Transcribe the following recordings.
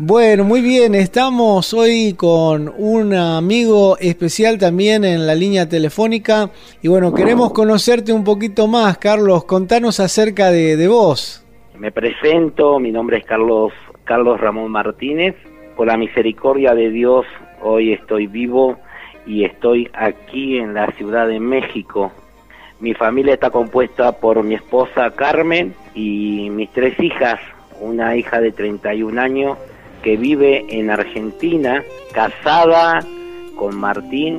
Bueno, muy bien, estamos hoy con un amigo especial también en la línea telefónica y bueno, queremos conocerte un poquito más, Carlos, contanos acerca de, de vos. Me presento, mi nombre es Carlos, Carlos Ramón Martínez, por la misericordia de Dios hoy estoy vivo y estoy aquí en la Ciudad de México. Mi familia está compuesta por mi esposa Carmen y mis tres hijas, una hija de 31 años, que vive en Argentina, casada con Martín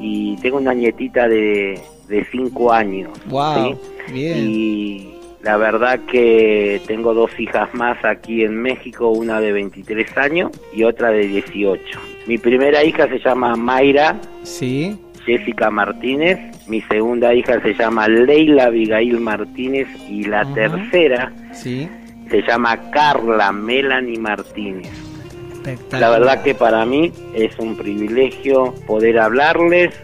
y tengo una nietita de, de cinco años. Wow, bien. Y la verdad que tengo dos hijas más aquí en México, una de 23 años y otra de 18. Mi primera hija se llama Mayra. Sí. Jessica Martínez, mi segunda hija se llama Leila Abigail Martínez y la tercera sí se llama Carla Melanie Martínez. La verdad que para mí es un privilegio poder hablarles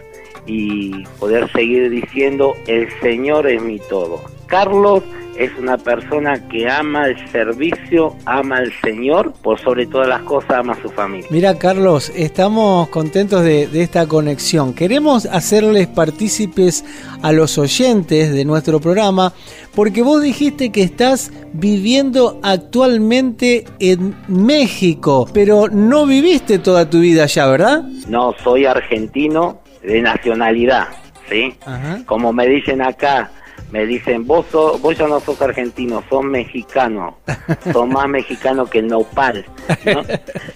y poder seguir diciendo el Señor es mi todo. Carlos es una persona que ama el servicio, ama al Señor, por sobre todas las cosas ama a su familia. Mira Carlos, estamos contentos de, de, esta conexión. Queremos hacerles partícipes a los oyentes de nuestro programa porque vos dijiste que estás viviendo actualmente en México, pero no viviste toda tu vida allá, ¿verdad? No, soy argentino de nacionalidad, ¿sí? Ajá. Como me dicen acá, me dicen, vos, sos, vos ya no sos argentino, sos mexicano, sos más mexicano que nopal. ¿no?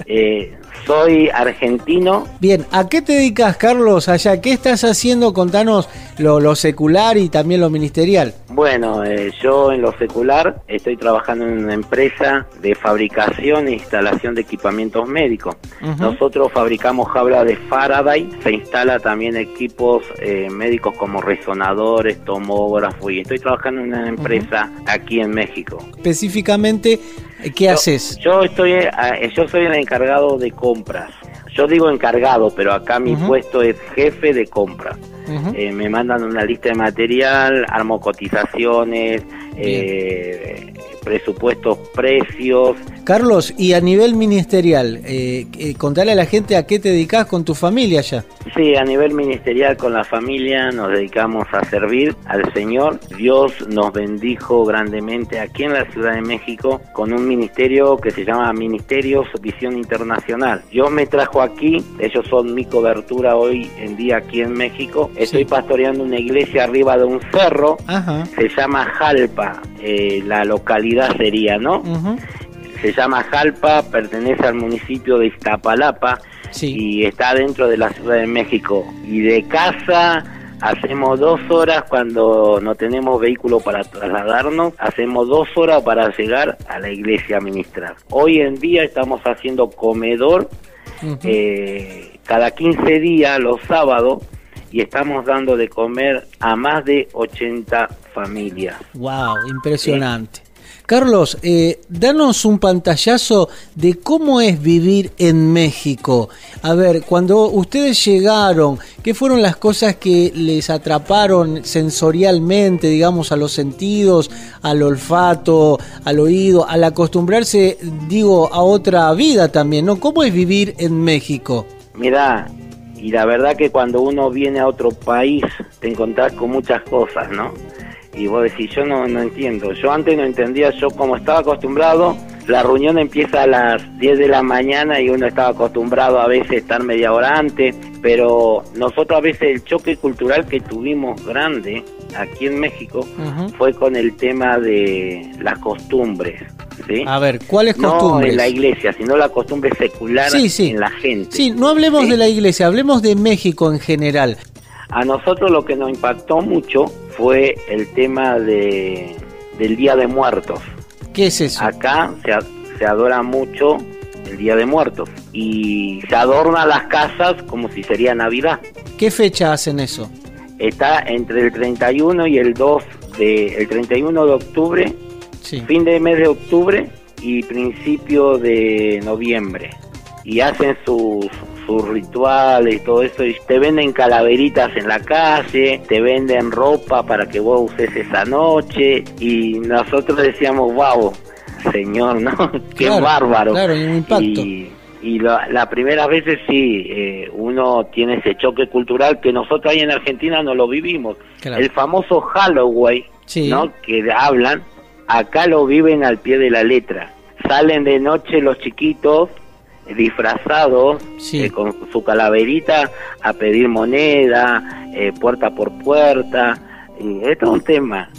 Eh, soy argentino. Bien, ¿a qué te dedicas, Carlos, allá? ¿Qué estás haciendo? Contanos lo, lo secular y también lo ministerial. Bueno, eh, yo en lo secular estoy trabajando en una empresa de fabricación e instalación de equipamientos médicos. Uh -huh. Nosotros fabricamos jaula de Faraday, se instala también equipos eh, médicos como resonadores, tomógrafos y estoy trabajando en una empresa uh -huh. aquí en México. Específicamente, ¿qué yo, haces? Yo estoy, eh, yo soy el encargado de compras. Yo digo encargado, pero acá mi uh -huh. puesto es jefe de compras. Uh -huh. eh, me mandan una lista de material, armo cotizaciones, eh, presupuestos, precios. Carlos, y a nivel ministerial, eh, eh, contale a la gente a qué te dedicas con tu familia ya. Sí, a nivel ministerial con la familia nos dedicamos a servir al Señor. Dios nos bendijo grandemente aquí en la Ciudad de México con un ministerio que se llama Ministerios Visión Internacional. Dios me trajo aquí, ellos son mi cobertura hoy en día aquí en México. Estoy sí. pastoreando una iglesia arriba de un cerro, Ajá. se llama Jalpa, eh, la localidad sería, ¿no? Uh -huh. Se llama Jalpa, pertenece al municipio de Iztapalapa sí. y está dentro de la Ciudad de México. Y de casa hacemos dos horas cuando no tenemos vehículo para trasladarnos, hacemos dos horas para llegar a la iglesia a ministrar. Hoy en día estamos haciendo comedor uh -huh. eh, cada 15 días, los sábados, y estamos dando de comer a más de 80 familias. ¡Wow! Impresionante. ¿Sí? Carlos, eh, danos un pantallazo de cómo es vivir en México. A ver, cuando ustedes llegaron, ¿qué fueron las cosas que les atraparon sensorialmente, digamos, a los sentidos, al olfato, al oído, al acostumbrarse, digo, a otra vida también, ¿no? ¿Cómo es vivir en México? Mira, y la verdad que cuando uno viene a otro país te encontrás con muchas cosas, ¿no? y vos decís, yo no, no entiendo. Yo antes no entendía, yo como estaba acostumbrado, la reunión empieza a las 10 de la mañana y uno estaba acostumbrado a veces estar media hora antes, pero nosotros a veces el choque cultural que tuvimos grande aquí en México uh -huh. fue con el tema de las costumbres. ¿Sí? A ver, ¿cuáles costumbres? No en la iglesia, sino la costumbre secular sí, sí. en la gente. Sí, no hablemos de la iglesia, hablemos de México en general. A nosotros lo que nos impactó mucho fue el tema de, del Día de Muertos. ¿Qué es eso? Acá se, se adora mucho el Día de Muertos y se adorna las casas como si sería Navidad. ¿Qué fecha hacen eso? Está entre el 31 y el 2 de el 31 de octubre, sí. fin de mes de octubre y principio de noviembre. Y hacen sus sus rituales y todo eso, y te venden calaveritas en la calle, te venden ropa para que vos uses esa noche, y nosotros decíamos, wow, señor, ¿no? Qué bárbaro. Claro, un impacto. Y, y la, primera veces sí, eh, uno tiene ese choque cultural que nosotros ahí en Argentina no lo vivimos. El famoso Halloween, ¿no? Que hablan, acá lo viven al pie de la letra. Salen de noche los chiquitos disfrazados eh, con su calaverita a pedir moneda, eh, puerta por puerta. Y esto es un tema.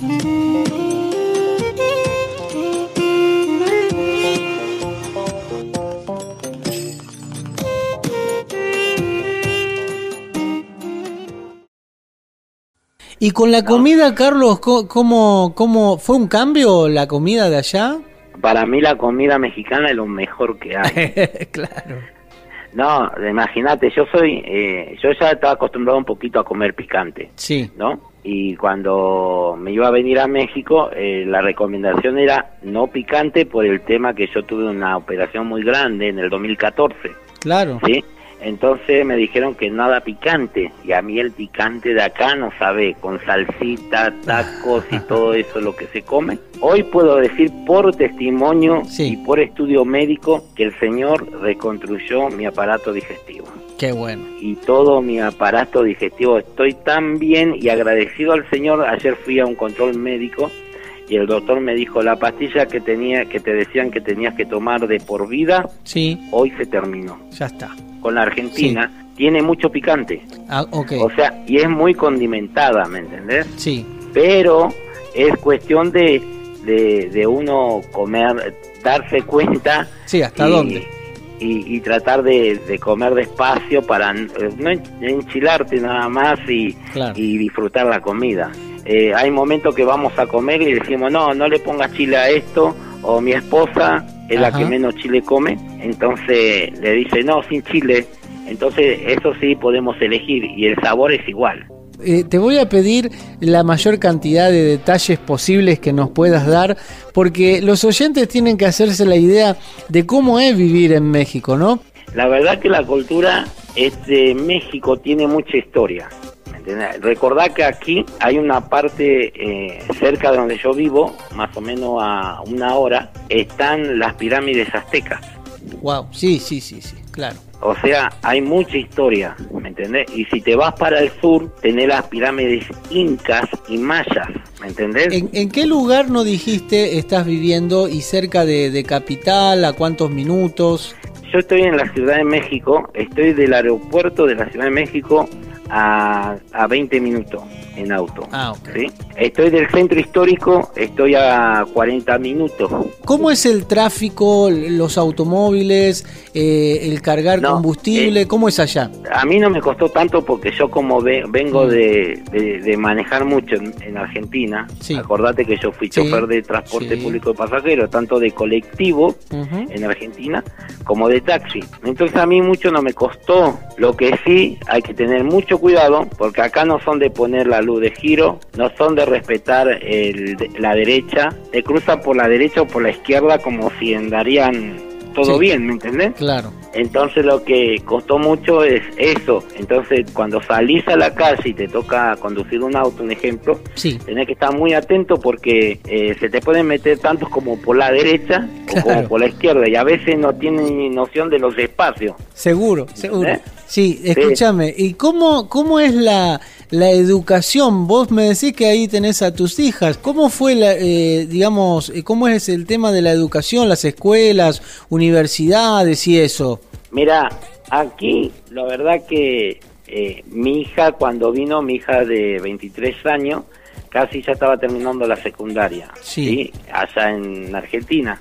Y con la comida, Carlos, ¿cómo, ¿cómo fue un cambio la comida de allá? Para mí la comida mexicana es lo mejor que hay. claro. No, imagínate, yo soy, eh, yo ya estaba acostumbrado un poquito a comer picante. Sí. ¿No? Y cuando me iba a venir a México, eh, la recomendación era no picante por el tema que yo tuve una operación muy grande en el 2014. Claro. ¿Sí? Entonces me dijeron que nada picante y a mí el picante de acá no sabe, con salsita, tacos y todo eso lo que se come. Hoy puedo decir por testimonio y por estudio médico que el Señor reconstruyó mi aparato digestivo. Qué bueno. Y todo mi aparato digestivo, estoy tan bien y agradecido al Señor. Ayer fui a un control médico y el doctor me dijo la pastilla que tenía que te decían que tenías que tomar de por vida sí. hoy se terminó. Ya está. Con la Argentina tiene mucho picante. Ah, okay. o sea y es muy condimentada me entendés sí. Pero es cuestión de de, uno comer darse cuenta sí hasta dónde y, tratar de, comer despacio para no enchilarte nada más y, y disfrutar la comida eh, hay momentos que vamos a comer y decimos, no, no le pongas chile a esto, o mi esposa es la que menos chile come, entonces le dice, no, sin chile, entonces eso sí podemos elegir y el sabor es igual. Eh, te voy a pedir la mayor cantidad de detalles posibles que nos puedas dar, porque los oyentes tienen que hacerse la idea de cómo es vivir en México, ¿no? La verdad que la cultura de México tiene mucha historia. Recordá que aquí hay una parte eh, cerca de donde yo vivo, más o menos a una hora, están las pirámides aztecas. Wow, sí, sí, sí, sí, claro. O sea, hay mucha historia, ¿me entendés? Y si te vas para el sur, tenés las pirámides incas y mayas, ¿me entendés? ¿En, qué lugar no dijiste estás viviendo y cerca de, de capital? ¿A cuántos minutos? Yo estoy en la Ciudad de México, estoy del aeropuerto de la Ciudad de México a, a 20 minutos en auto. Ah, ¿sí? Estoy del centro histórico, estoy a 40 minutos. ¿Cómo es el tráfico, los automóviles, eh, el cargar combustible? Eh, ¿Cómo es allá? A mí no me costó tanto porque yo como vengo mm. de, manejar mucho en, Argentina, acordate que yo fui chofer de transporte público de pasajeros, tanto de colectivo en Argentina como de taxi. Entonces a mí mucho no me costó. Lo que sí hay que tener mucho cuidado porque acá no son de poner la luz de giro, no son de respetar el, la derecha, te cruzan por la derecha o por la izquierda como si andarían todo bien, ¿me entendés? Claro. Entonces lo que costó mucho es eso. Entonces cuando salís a la calle y te toca conducir un auto, un ejemplo, sí. tenés que estar muy atento porque eh, se te pueden meter tantos como por la derecha o como por la izquierda y a veces no tienen noción de los espacios. Seguro, seguro. Sí, escúchame. ¿Y cómo, cómo es la la educación, vos me decís que ahí tenés a tus hijas. ¿Cómo fue, la, eh, digamos, eh, cómo es el tema de la educación, las escuelas, universidades y eso? Mira, aquí la verdad que eh, mi hija cuando vino, mi hija de 23 años, casi ya estaba terminando la secundaria, sí. allá en Argentina.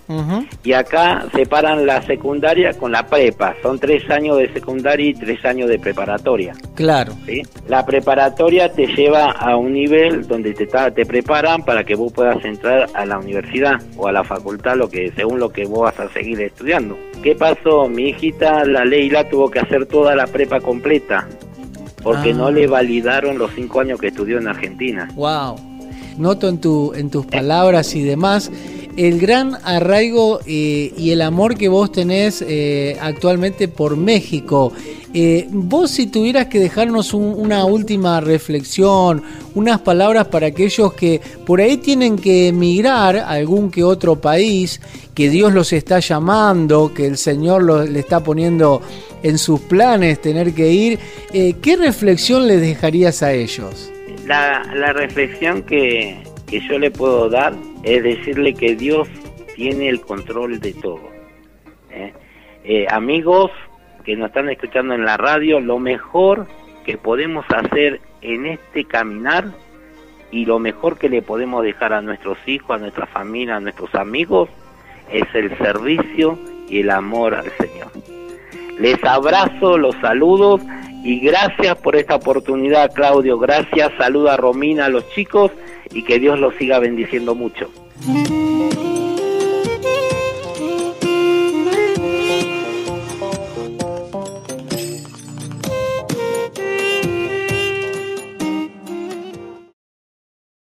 Y acá separan la secundaria con la prepa, son tres años de secundaria y tres años de preparatoria. Claro. ¿sí? La preparatoria te lleva a un nivel donde te, te preparan para que vos puedas entrar a la universidad o a la facultad, lo que según lo que vos vas a seguir estudiando. ¿Qué pasó? Mi hijita, la Leila, tuvo que hacer toda la prepa completa porque no le ah. validaron los cinco años que estudió en Argentina. Wow. Noto en, tu, en tus palabras y demás el gran arraigo eh, y el amor que vos tenés eh, actualmente por México. Eh, vos si tuvieras que dejarnos una última reflexión, unas palabras para aquellos que por ahí tienen que emigrar a algún que otro país, que Dios los está llamando, que el Señor le está poniendo en sus planes tener que ir, eh, ¿qué reflexión les dejarías a ellos? La, reflexión que, que yo le puedo dar es decirle que Dios tiene el control de todo. Eh, amigos que nos están escuchando en la radio, lo mejor que podemos hacer en este caminar y lo mejor que le podemos dejar a nuestros hijos, a nuestra familia, a nuestros amigos, es el servicio y el amor al Señor. Les abrazo, los saludos y gracias por esta oportunidad, Claudio. Gracias, saluda a Romina, a los chicos y que Dios los siga bendiciendo mucho.